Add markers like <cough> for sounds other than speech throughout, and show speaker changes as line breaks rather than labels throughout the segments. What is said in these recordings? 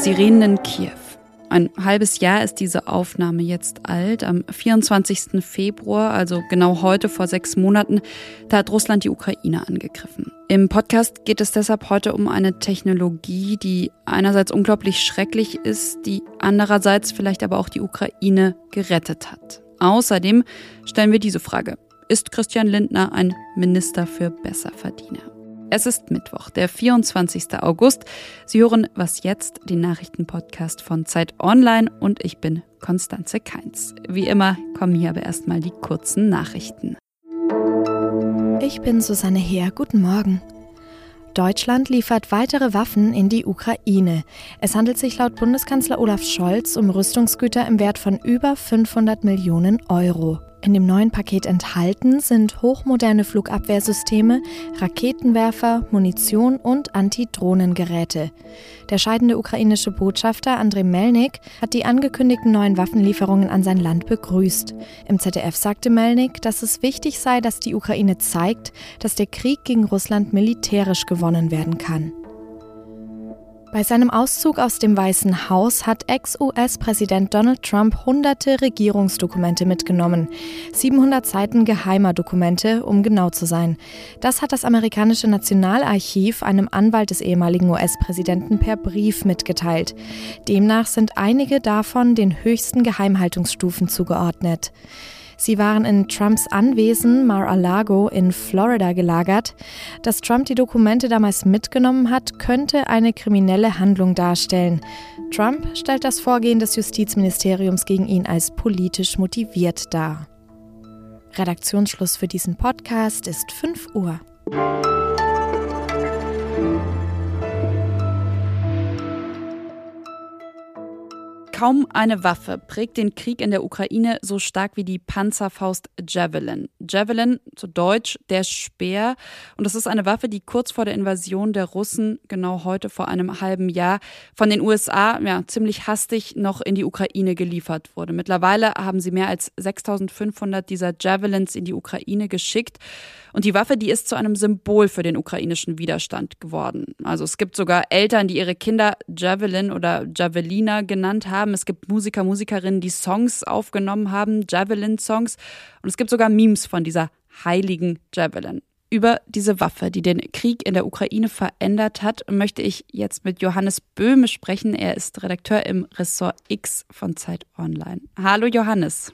Sirenen Kiew. Ein halbes Jahr ist diese Aufnahme jetzt alt. Am 24. Februar, also genau heute vor sechs Monaten, da hat Russland die Ukraine angegriffen. Im Podcast geht es deshalb heute um eine Technologie, die einerseits unglaublich schrecklich ist, die andererseits vielleicht aber auch die Ukraine gerettet hat. Außerdem stellen wir diese Frage. Ist Christian Lindner ein Minister für Besserverdiener? Es ist Mittwoch, der 24. August. Sie hören Was jetzt, den Nachrichtenpodcast von Zeit Online und ich bin Konstanze Keins. Wie immer kommen hier aber erstmal die kurzen Nachrichten.
Ich bin Susanne Heer. Guten Morgen. Deutschland liefert weitere Waffen in die Ukraine. Es handelt sich laut Bundeskanzler Olaf Scholz um Rüstungsgüter im Wert von über 500 Millionen Euro. In dem neuen Paket enthalten sind hochmoderne Flugabwehrsysteme, Raketenwerfer, Munition und Antidrohnengeräte. Der scheidende ukrainische Botschafter Andrei Melnik hat die angekündigten neuen Waffenlieferungen an sein Land begrüßt. Im ZDF sagte Melnik, dass es wichtig sei, dass die Ukraine zeigt, dass der Krieg gegen Russland militärisch gewonnen werden kann. Bei seinem Auszug aus dem Weißen Haus hat Ex-US-Präsident Donald Trump hunderte Regierungsdokumente mitgenommen. 700 Seiten geheimer Dokumente, um genau zu sein. Das hat das amerikanische Nationalarchiv einem Anwalt des ehemaligen US-Präsidenten per Brief mitgeteilt. Demnach sind einige davon den höchsten Geheimhaltungsstufen zugeordnet. Sie waren in Trumps Anwesen Mar-a-Lago in Florida gelagert. Dass Trump die Dokumente damals mitgenommen hat, könnte eine kriminelle Handlung darstellen. Trump stellt das Vorgehen des Justizministeriums gegen ihn als politisch motiviert dar. Redaktionsschluss für diesen Podcast ist 5 Uhr.
Kaum eine Waffe prägt den Krieg in der Ukraine so stark wie die Panzerfaust Javelin. Javelin, zu Deutsch der Speer. Und das ist eine Waffe, die kurz vor der Invasion der Russen, genau heute vor einem halben Jahr, von den USA ja, ziemlich hastig noch in die Ukraine geliefert wurde. Mittlerweile haben sie mehr als 6500 dieser Javelins in die Ukraine geschickt. Und die Waffe, die ist zu einem Symbol für den ukrainischen Widerstand geworden. Also es gibt sogar Eltern, die ihre Kinder Javelin oder Javelina genannt haben. Es gibt Musiker, Musikerinnen, die Songs aufgenommen haben, Javelin-Songs. Und es gibt sogar Memes von dieser heiligen Javelin. Über diese Waffe, die den Krieg in der Ukraine verändert hat, möchte ich jetzt mit Johannes Böhme sprechen. Er ist Redakteur im Ressort X von Zeit Online. Hallo Johannes.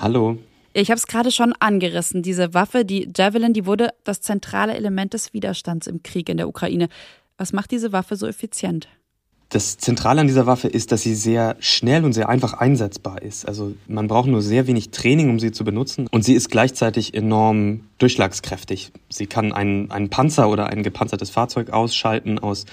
Hallo.
Ich habe es gerade schon angerissen. Diese Waffe, die Javelin, die wurde das zentrale Element des Widerstands im Krieg in der Ukraine. Was macht diese Waffe so effizient?
Das Zentrale an dieser Waffe ist, dass sie sehr schnell und sehr einfach einsetzbar ist. Also man braucht nur sehr wenig Training, um sie zu benutzen. Und sie ist gleichzeitig enorm durchschlagskräftig. Sie kann einen, einen Panzer oder ein gepanzertes Fahrzeug ausschalten aus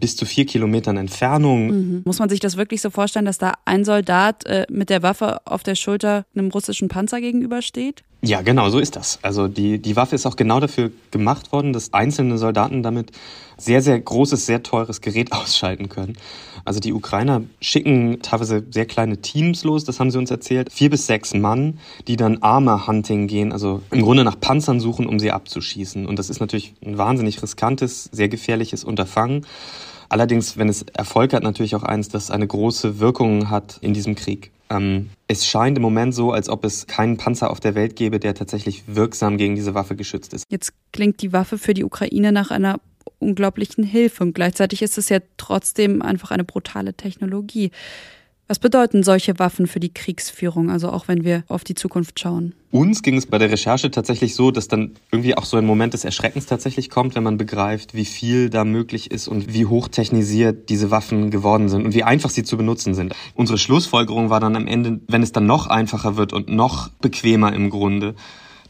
bis zu vier Kilometern Entfernung.
Mhm. Muss man sich das wirklich so vorstellen, dass da ein Soldat äh, mit der Waffe auf der Schulter einem russischen Panzer gegenübersteht?
Ja, genau, so ist das. Also die, die Waffe ist auch genau dafür gemacht worden, dass einzelne Soldaten damit sehr, sehr großes, sehr teures Gerät <laughs> ausschalten können. Also die Ukrainer schicken teilweise sehr kleine Teams los, das haben sie uns erzählt. Vier bis sechs Mann, die dann Armor-Hunting gehen, also im Grunde nach Panzern suchen, um sie abzuschießen. Und das ist natürlich ein wahnsinnig riskantes, sehr gefährliches Unterfangen. Allerdings, wenn es Erfolg hat, natürlich auch eins, das eine große Wirkung hat in diesem Krieg. Ähm, es scheint im Moment so, als ob es keinen Panzer auf der Welt gäbe, der tatsächlich wirksam gegen diese Waffe geschützt ist.
Jetzt klingt die Waffe für die Ukraine nach einer unglaublichen Hilfe und gleichzeitig ist es ja trotzdem einfach eine brutale Technologie. Was bedeuten solche Waffen für die Kriegsführung, also auch wenn wir auf die Zukunft schauen?
Uns ging es bei der Recherche tatsächlich so, dass dann irgendwie auch so ein Moment des Erschreckens tatsächlich kommt, wenn man begreift, wie viel da möglich ist und wie hochtechnisiert diese Waffen geworden sind und wie einfach sie zu benutzen sind. Unsere Schlussfolgerung war dann am Ende, wenn es dann noch einfacher wird und noch bequemer im Grunde,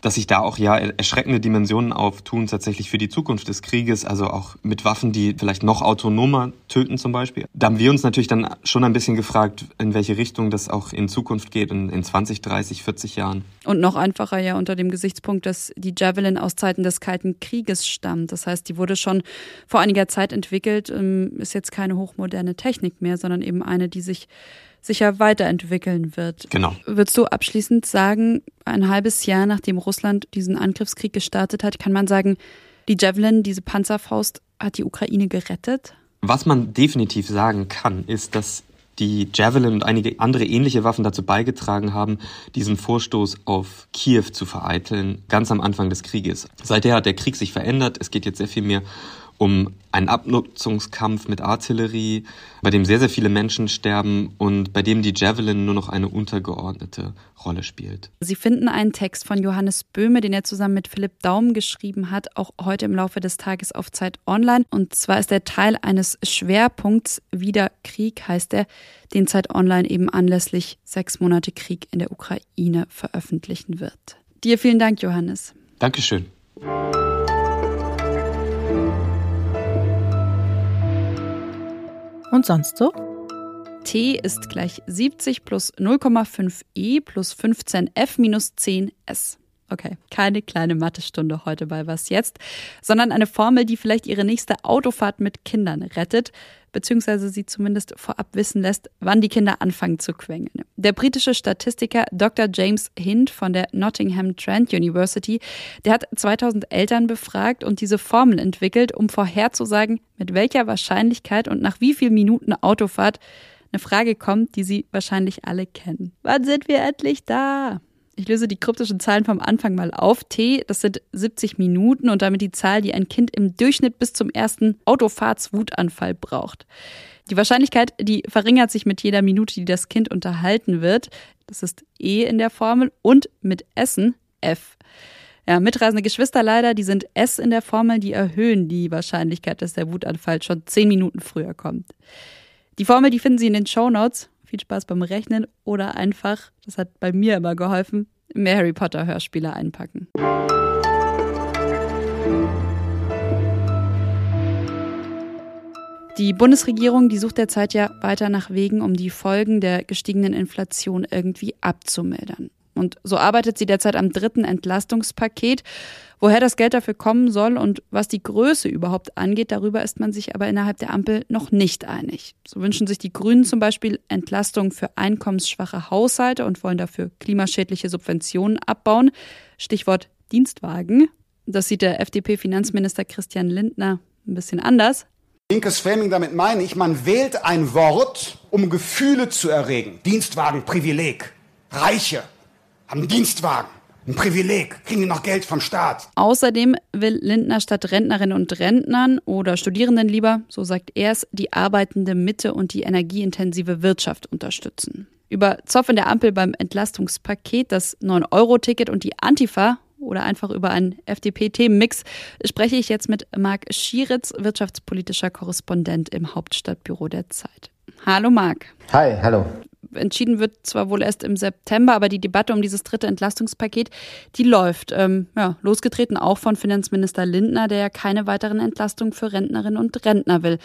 dass sich da auch ja erschreckende Dimensionen auftun, tatsächlich für die Zukunft des Krieges, also auch mit Waffen, die vielleicht noch autonomer töten zum Beispiel. Da haben wir uns natürlich dann schon ein bisschen gefragt, in welche Richtung das auch in Zukunft geht, in, in 20, 30, 40 Jahren.
Und noch einfacher ja unter dem Gesichtspunkt, dass die Javelin aus Zeiten des Kalten Krieges stammt. Das heißt, die wurde schon vor einiger Zeit entwickelt, ähm, ist jetzt keine hochmoderne Technik mehr, sondern eben eine, die sich sicher weiterentwickeln wird.
Genau.
Würdest du abschließend sagen, ein halbes Jahr nachdem Russland diesen Angriffskrieg gestartet hat, kann man sagen, die Javelin, diese Panzerfaust, hat die Ukraine gerettet?
Was man definitiv sagen kann, ist, dass die Javelin und einige andere ähnliche Waffen dazu beigetragen haben, diesen Vorstoß auf Kiew zu vereiteln, ganz am Anfang des Krieges. Seither hat der Krieg sich verändert. Es geht jetzt sehr viel mehr um einen Abnutzungskampf mit Artillerie, bei dem sehr, sehr viele Menschen sterben und bei dem die Javelin nur noch eine untergeordnete Rolle spielt.
Sie finden einen Text von Johannes Böhme, den er zusammen mit Philipp Daum geschrieben hat, auch heute im Laufe des Tages auf Zeit Online. Und zwar ist er Teil eines Schwerpunkts Wieder Krieg, heißt er, den Zeit Online eben anlässlich sechs Monate Krieg in der Ukraine veröffentlichen wird. Dir vielen Dank, Johannes.
Dankeschön.
Und sonst so?
T ist gleich 70 plus 0,5 e plus 15 f minus 10 s. Okay, keine kleine Mathestunde heute bei Was jetzt, sondern eine Formel, die vielleicht Ihre nächste Autofahrt mit Kindern rettet beziehungsweise sie zumindest vorab wissen lässt, wann die Kinder anfangen zu quengeln. Der britische Statistiker Dr. James Hind von der Nottingham Trent University, der hat 2000 Eltern befragt und diese Formel entwickelt, um vorherzusagen, mit welcher Wahrscheinlichkeit und nach wie vielen Minuten Autofahrt eine Frage kommt, die Sie wahrscheinlich alle kennen. Wann sind wir endlich da? Ich löse die kryptischen Zahlen vom Anfang mal auf. T, das sind 70 Minuten und damit die Zahl, die ein Kind im Durchschnitt bis zum ersten Autofahrtswutanfall braucht. Die Wahrscheinlichkeit, die verringert sich mit jeder Minute, die das Kind unterhalten wird. Das ist E in der Formel und mit Essen F. Ja, mitreisende Geschwister leider, die sind S in der Formel, die erhöhen die Wahrscheinlichkeit, dass der Wutanfall schon 10 Minuten früher kommt. Die Formel, die finden Sie in den Show Notes. Viel Spaß beim Rechnen oder einfach, das hat bei mir immer geholfen, mehr Harry Potter Hörspiele einpacken. Die Bundesregierung, die sucht derzeit ja weiter nach Wegen, um die Folgen der gestiegenen Inflation irgendwie abzumildern. Und so arbeitet sie derzeit am dritten Entlastungspaket. Woher das Geld dafür kommen soll und was die Größe überhaupt angeht, darüber ist man sich aber innerhalb der Ampel noch nicht einig. So wünschen sich die Grünen zum Beispiel Entlastung für einkommensschwache Haushalte und wollen dafür klimaschädliche Subventionen abbauen. Stichwort Dienstwagen. Das sieht der FDP-Finanzminister Christian Lindner ein bisschen anders.
Linkes Framing, damit meine ich, man wählt ein Wort, um Gefühle zu erregen. Dienstwagen, Privileg. Reiche haben Dienstwagen. Ein Privileg, kriegen die noch Geld vom Staat.
Außerdem will Lindner statt Rentnerinnen und Rentnern oder Studierenden lieber, so sagt er es, die arbeitende Mitte und die energieintensive Wirtschaft unterstützen. Über Zoff in der Ampel beim Entlastungspaket, das 9-Euro-Ticket und die Antifa oder einfach über einen FDP-Themenmix spreche ich jetzt mit Marc Schieritz, wirtschaftspolitischer Korrespondent im Hauptstadtbüro der Zeit. Hallo Marc.
Hi, hallo
entschieden wird zwar wohl erst im September, aber die Debatte um dieses dritte Entlastungspaket, die läuft. Ähm, ja, losgetreten auch von Finanzminister Lindner, der ja keine weiteren Entlastungen für Rentnerinnen und Rentner will.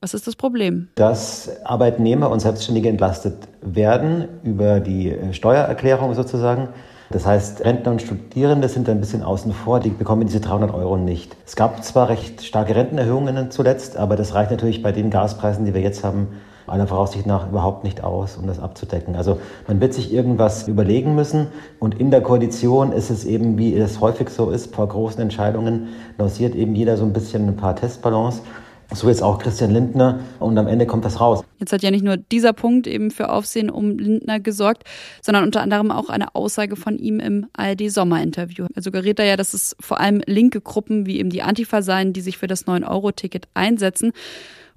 Was ist das Problem?
Dass Arbeitnehmer und Selbstständige entlastet werden über die äh, Steuererklärung sozusagen. Das heißt, Rentner und Studierende sind ein bisschen außen vor, die bekommen diese 300 Euro nicht. Es gab zwar recht starke Rentenerhöhungen zuletzt, aber das reicht natürlich bei den Gaspreisen, die wir jetzt haben, aller Voraussicht nach überhaupt nicht aus, um das abzudecken. Also man wird sich irgendwas überlegen müssen und in der Koalition ist es eben, wie es häufig so ist, vor großen Entscheidungen lanciert eben jeder so ein bisschen ein paar Testballons. So jetzt auch Christian Lindner und am Ende kommt das raus.
Jetzt hat ja nicht nur dieser Punkt eben für Aufsehen um Lindner gesorgt, sondern unter anderem auch eine Aussage von ihm im ARD-Sommerinterview. Er suggeriert da ja, dass es vor allem linke Gruppen wie eben die Antifa seien, die sich für das 9-Euro-Ticket einsetzen.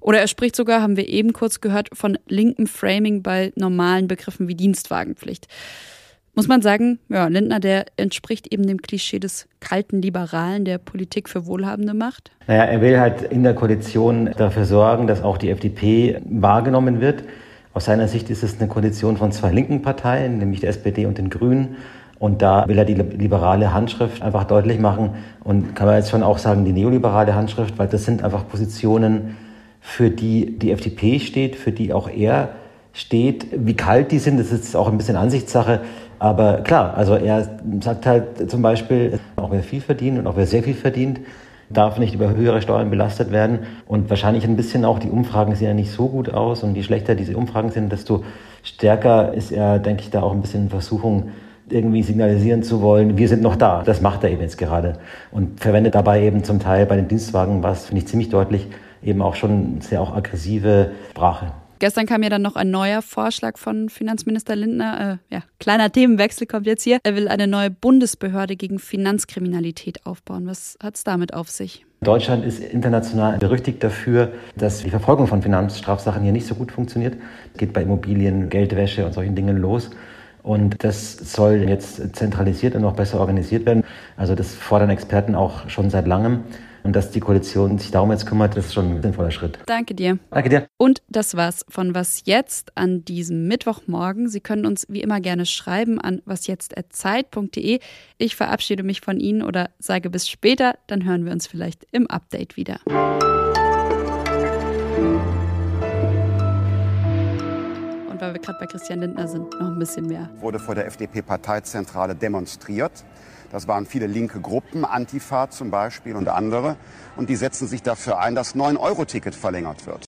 Oder er spricht sogar, haben wir eben kurz gehört, von linkem Framing bei normalen Begriffen wie Dienstwagenpflicht. Muss man sagen, ja, Lindner, der entspricht eben dem Klischee des kalten Liberalen, der Politik für Wohlhabende macht?
Naja, er will halt in der Koalition dafür sorgen, dass auch die FDP wahrgenommen wird. Aus seiner Sicht ist es eine Koalition von zwei linken Parteien, nämlich der SPD und den Grünen. Und da will er die liberale Handschrift einfach deutlich machen und kann man jetzt schon auch sagen, die neoliberale Handschrift, weil das sind einfach Positionen, für die die FDP steht, für die auch er steht. Wie kalt die sind, das ist auch ein bisschen Ansichtssache. Aber klar, also er sagt halt zum Beispiel, auch wer viel verdient und auch wer sehr viel verdient, darf nicht über höhere Steuern belastet werden. Und wahrscheinlich ein bisschen auch, die Umfragen sehen ja nicht so gut aus. Und je schlechter diese Umfragen sind, desto Stärker ist er, denke ich, da auch ein bisschen in Versuchung, irgendwie signalisieren zu wollen, wir sind noch da. Das macht er eben jetzt gerade und verwendet dabei eben zum Teil bei den Dienstwagen, was finde ich ziemlich deutlich, eben auch schon sehr auch aggressive Sprache.
Gestern kam ja dann noch ein neuer Vorschlag von Finanzminister Lindner. Äh, ja, kleiner Themenwechsel kommt jetzt hier. Er will eine neue Bundesbehörde gegen Finanzkriminalität aufbauen. Was hat es damit auf sich?
Deutschland ist international berüchtigt dafür, dass die Verfolgung von Finanzstrafsachen hier nicht so gut funktioniert. Es geht bei Immobilien, Geldwäsche und solchen Dingen los. Und das soll jetzt zentralisiert und noch besser organisiert werden. Also das fordern Experten auch schon seit langem. Und dass die Koalition sich darum jetzt kümmert, das ist schon ein sinnvoller Schritt.
Danke dir.
Danke dir.
Und das war's von Was Jetzt an diesem Mittwochmorgen. Sie können uns wie immer gerne schreiben an wasjetzt.zeit.de. Ich verabschiede mich von Ihnen oder sage bis später, dann hören wir uns vielleicht im Update wieder. Und weil wir gerade bei Christian Lindner sind, noch ein bisschen mehr.
Wurde vor der FDP-Parteizentrale demonstriert. Das waren viele linke Gruppen, Antifa zum Beispiel und andere. Und die setzen sich dafür ein, dass 9-Euro-Ticket verlängert wird.